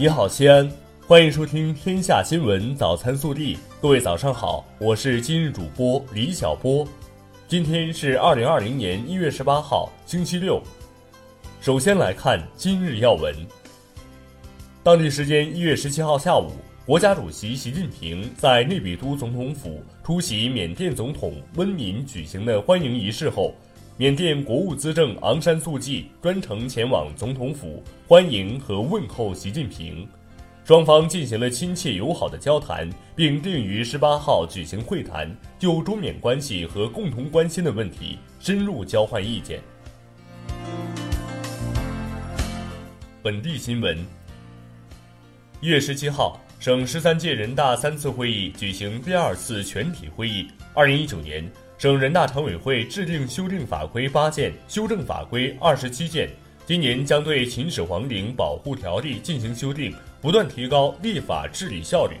你好，西安，欢迎收听《天下新闻早餐速递》。各位早上好，我是今日主播李小波。今天是二零二零年一月十八号，星期六。首先来看今日要闻。当地时间一月十七号下午，国家主席习近平在内比都总统府出席缅甸总统温敏举行的欢迎仪式后。缅甸国务资政昂山素季专程前往总统府欢迎和问候习近平，双方进行了亲切友好的交谈，并定于十八号举行会谈，就中缅关系和共同关心的问题深入交换意见。本地新闻：一月十七号，省十三届人大三次会议举行第二次全体会议，二零一九年。省人大常委会制定修订法规八件，修正法规二十七件。今年将对《秦始皇陵保护条例》进行修订，不断提高立法治理效率。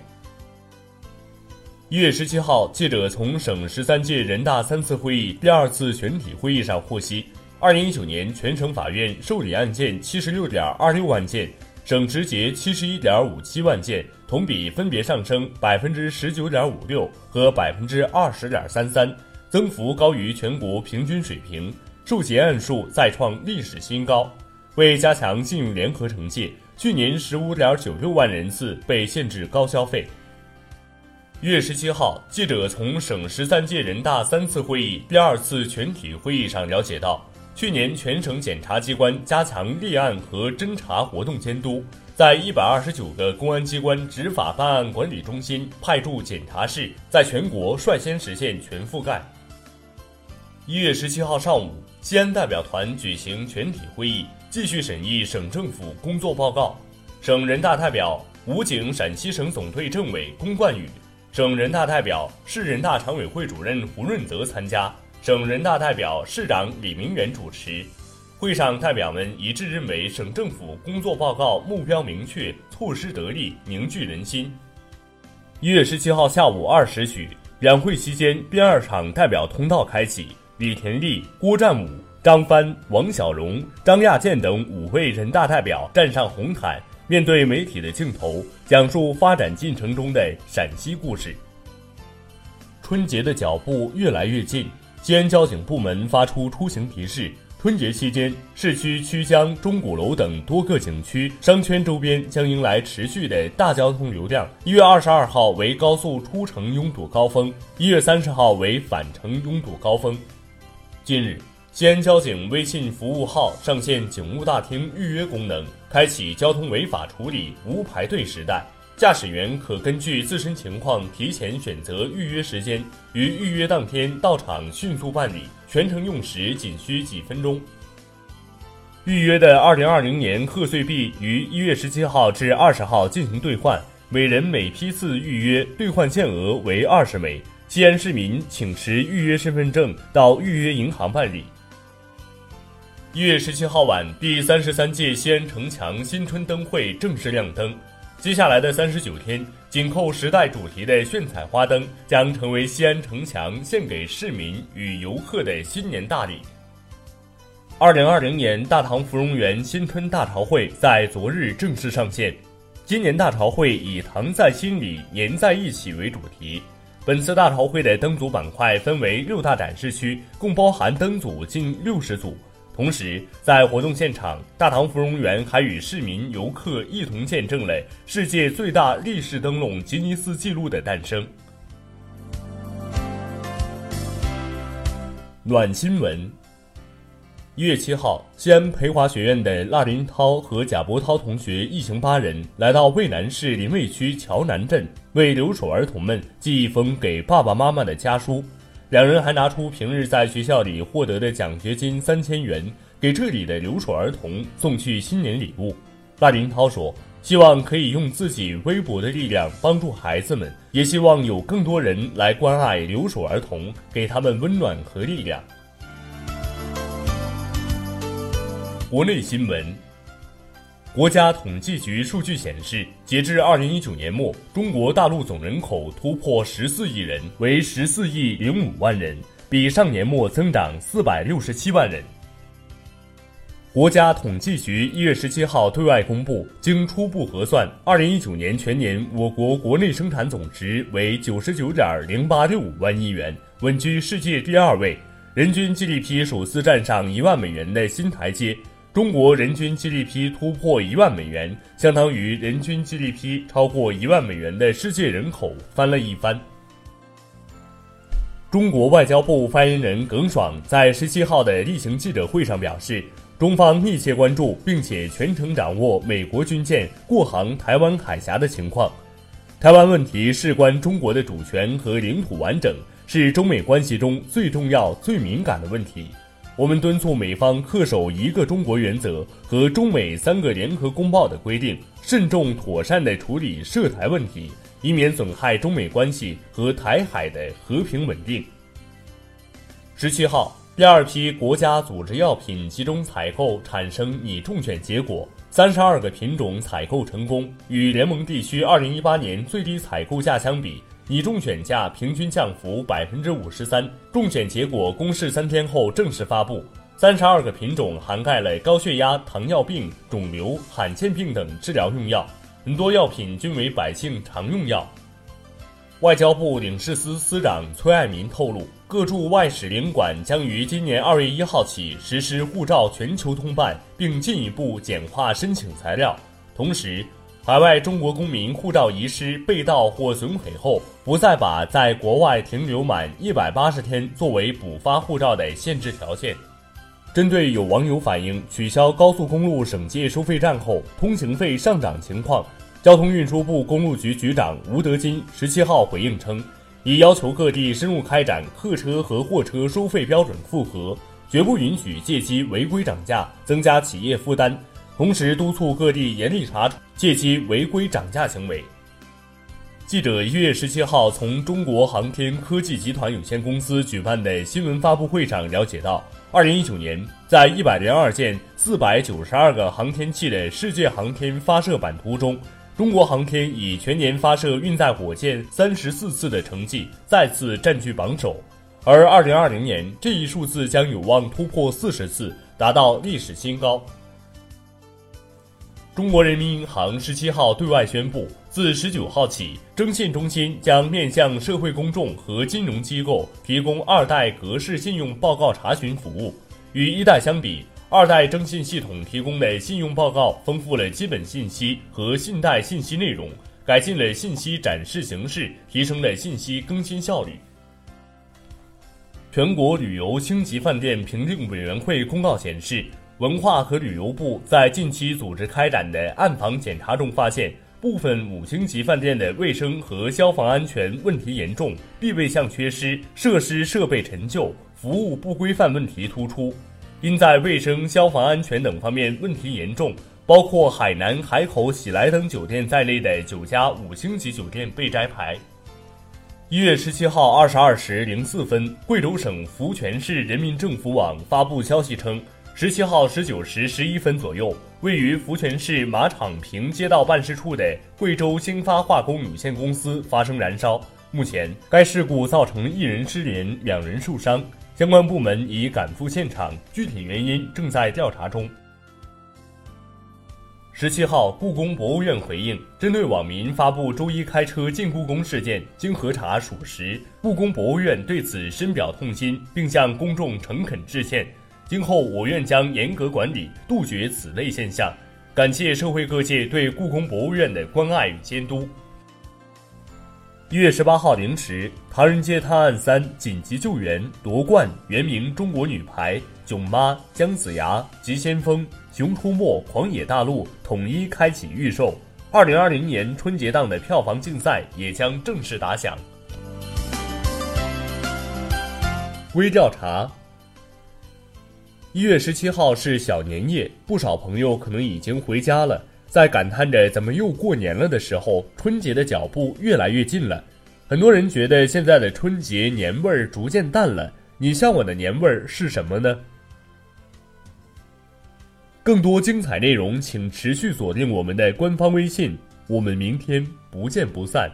一月十七号，记者从省十三届人大三次会议第二次全体会议上获悉，二零一九年全省法院受理案件七十六点二六万件，省直结七十一点五七万件，同比分别上升百分之十九点五六和百分之二十点三三。增幅高于全国平均水平，受结案数再创历史新高。为加强信用联合惩戒，去年十五点九六万人次被限制高消费。一月十七号，记者从省十三届人大三次会议第二次全体会议上了解到，去年全省检察机关加强立案和侦查活动监督，在一百二十九个公安机关执法办案管理中心派驻检察室，在全国率先实现全覆盖。一月十七号上午，西安代表团举行全体会议，继续审议省政府工作报告。省人大代表、武警陕西省总队政委龚冠宇，省人大代表、市人大常委会主任胡润泽参加，省人大代表、市长李明远主持。会上，代表们一致认为，省政府工作报告目标明确，措施得力，凝聚人心。一月十七号下午二时许，两会期间第二场代表通道开启。李田立、郭占武、张帆、王小荣、张亚健等五位人大代表站上红毯，面对媒体的镜头，讲述发展进程中的陕西故事。春节的脚步越来越近，西安交警部门发出出行提示：春节期间，市区曲江、钟鼓楼等多个景区、商圈周边将迎来持续的大交通流量。一月二十二号为高速出城拥堵高峰，一月三十号为返程拥堵高峰。近日，西安交警微信服务号上线警务大厅预约功能，开启交通违法处理无排队时代。驾驶员可根据自身情况提前选择预约时间，于预约当天到场迅速办理，全程用时仅需几分钟。预约的二零二零年贺岁币于一月十七号至二十号进行兑换，每人每批次预约兑换限额为二十枚。西安市民请持预约身份证到预约银行办理。一月十七号晚，第三十三届西安城墙新春灯会正式亮灯。接下来的三十九天，紧扣时代主题的炫彩花灯将成为西安城墙献给市民与游客的新年大礼。二零二零年大唐芙蓉园新春大朝会在昨日正式上线。今年大朝会以“唐在心里，年在一起”为主题。本次大朝会的灯组板块分为六大展示区，共包含灯组近六十组。同时，在活动现场，大唐芙蓉园还与市民游客一同见证了世界最大立式灯笼吉尼斯纪录的诞生。暖新闻。一月七号，西安培华学院的辣林涛和贾博涛同学一行八人来到渭南市临渭区桥南镇，为留守儿童们寄一封给爸爸妈妈的家书。两人还拿出平日在学校里获得的奖学金三千元，给这里的留守儿童送去新年礼物。赖林涛说：“希望可以用自己微薄的力量帮助孩子们，也希望有更多人来关爱留守儿童，给他们温暖和力量。”国内新闻：国家统计局数据显示，截至二零一九年末，中国大陆总人口突破十四亿人，为十四亿零五万人，比上年末增长四百六十七万人。国家统计局一月十七号对外公布，经初步核算，二零一九年全年我国国内生产总值为九十九点零八六五万亿元，稳居世界第二位，人均 GDP 首次站上一万美元的新台阶。中国人均 GDP 突破一万美元，相当于人均 GDP 超过一万美元的世界人口翻了一番。中国外交部发言人耿爽在十七号的例行记者会上表示。中方密切关注，并且全程掌握美国军舰过航台湾海峡的情况。台湾问题事关中国的主权和领土完整，是中美关系中最重要、最敏感的问题。我们敦促美方恪守一个中国原则和中美三个联合公报的规定，慎重妥善地处理涉台问题，以免损害中美关系和台海的和平稳定。十七号。第二批国家组织药品集中采购产生拟中选结果，三十二个品种采购成功，与联盟地区二零一八年最低采购价相比，拟中选价平均降幅百分之五十三。中选结果公示三天后正式发布，三十二个品种涵盖了高血压、糖尿病、肿瘤、罕见病等治疗用药，很多药品均为百姓常用药。外交部领事司司长崔爱民透露，各驻外使领馆将于今年二月一号起实施护照全球通办，并进一步简化申请材料。同时，海外中国公民护照遗失、被盗或损毁后，不再把在国外停留满一百八十天作为补发护照的限制条件。针对有网友反映取消高速公路省界收费站后通行费上涨情况。交通运输部公路局局长吴德金十七号回应称，已要求各地深入开展客车和货车收费标准复核，绝不允许借机违规涨价，增加企业负担。同时，督促各地严厉查处借机违规涨价行为。记者一月十七号从中国航天科技集团有限公司举办的新闻发布会上了解到，二零一九年，在一百零二件四百九十二个航天器的世界航天发射版图中，中国航天以全年发射运载火箭三十四次的成绩再次占据榜首，而二零二零年这一数字将有望突破四十次，达到历史新高。中国人民银行十七号对外宣布，自十九号起，征信中心将面向社会公众和金融机构提供二代格式信用报告查询服务，与一代相比。二代征信系统提供的信用报告丰富了基本信息和信贷信息内容，改进了信息展示形式，提升了信息更新效率。全国旅游星级饭店评定委员会公告显示，文化和旅游部在近期组织开展的暗访检查中发现，部分五星级饭店的卫生和消防安全问题严重，必备项缺失，设施设备陈旧，服务不规范问题突出。因在卫生、消防安全等方面问题严重，包括海南海口喜来登酒店在内的九家五星级酒店被摘牌。一月十七号二十二时零四分，贵州省福泉市人民政府网发布消息称，十七号十九时十一分左右，位于福泉市马场坪街道办事处的贵州兴发化工有限公司发生燃烧。目前，该事故造成一人失联，两人受伤。相关部门已赶赴现场，具体原因正在调查中。十七号，故宫博物院回应，针对网民发布周一开车进故宫事件，经核查属实，故宫博物院对此深表痛心，并向公众诚恳致歉。今后我院将严格管理，杜绝此类现象。感谢社会各界对故宫博物院的关爱与监督。一月十八号零时，《唐人街探案三：紧急救援》夺冠，原名《中国女排》《囧妈》《姜子牙》《急先锋》《熊出没》《狂野大陆》统一开启预售，二零二零年春节档的票房竞赛也将正式打响。微调查：一月十七号是小年夜，不少朋友可能已经回家了。在感叹着怎么又过年了的时候，春节的脚步越来越近了。很多人觉得现在的春节年味儿逐渐淡了。你向往的年味儿是什么呢？更多精彩内容，请持续锁定我们的官方微信。我们明天不见不散。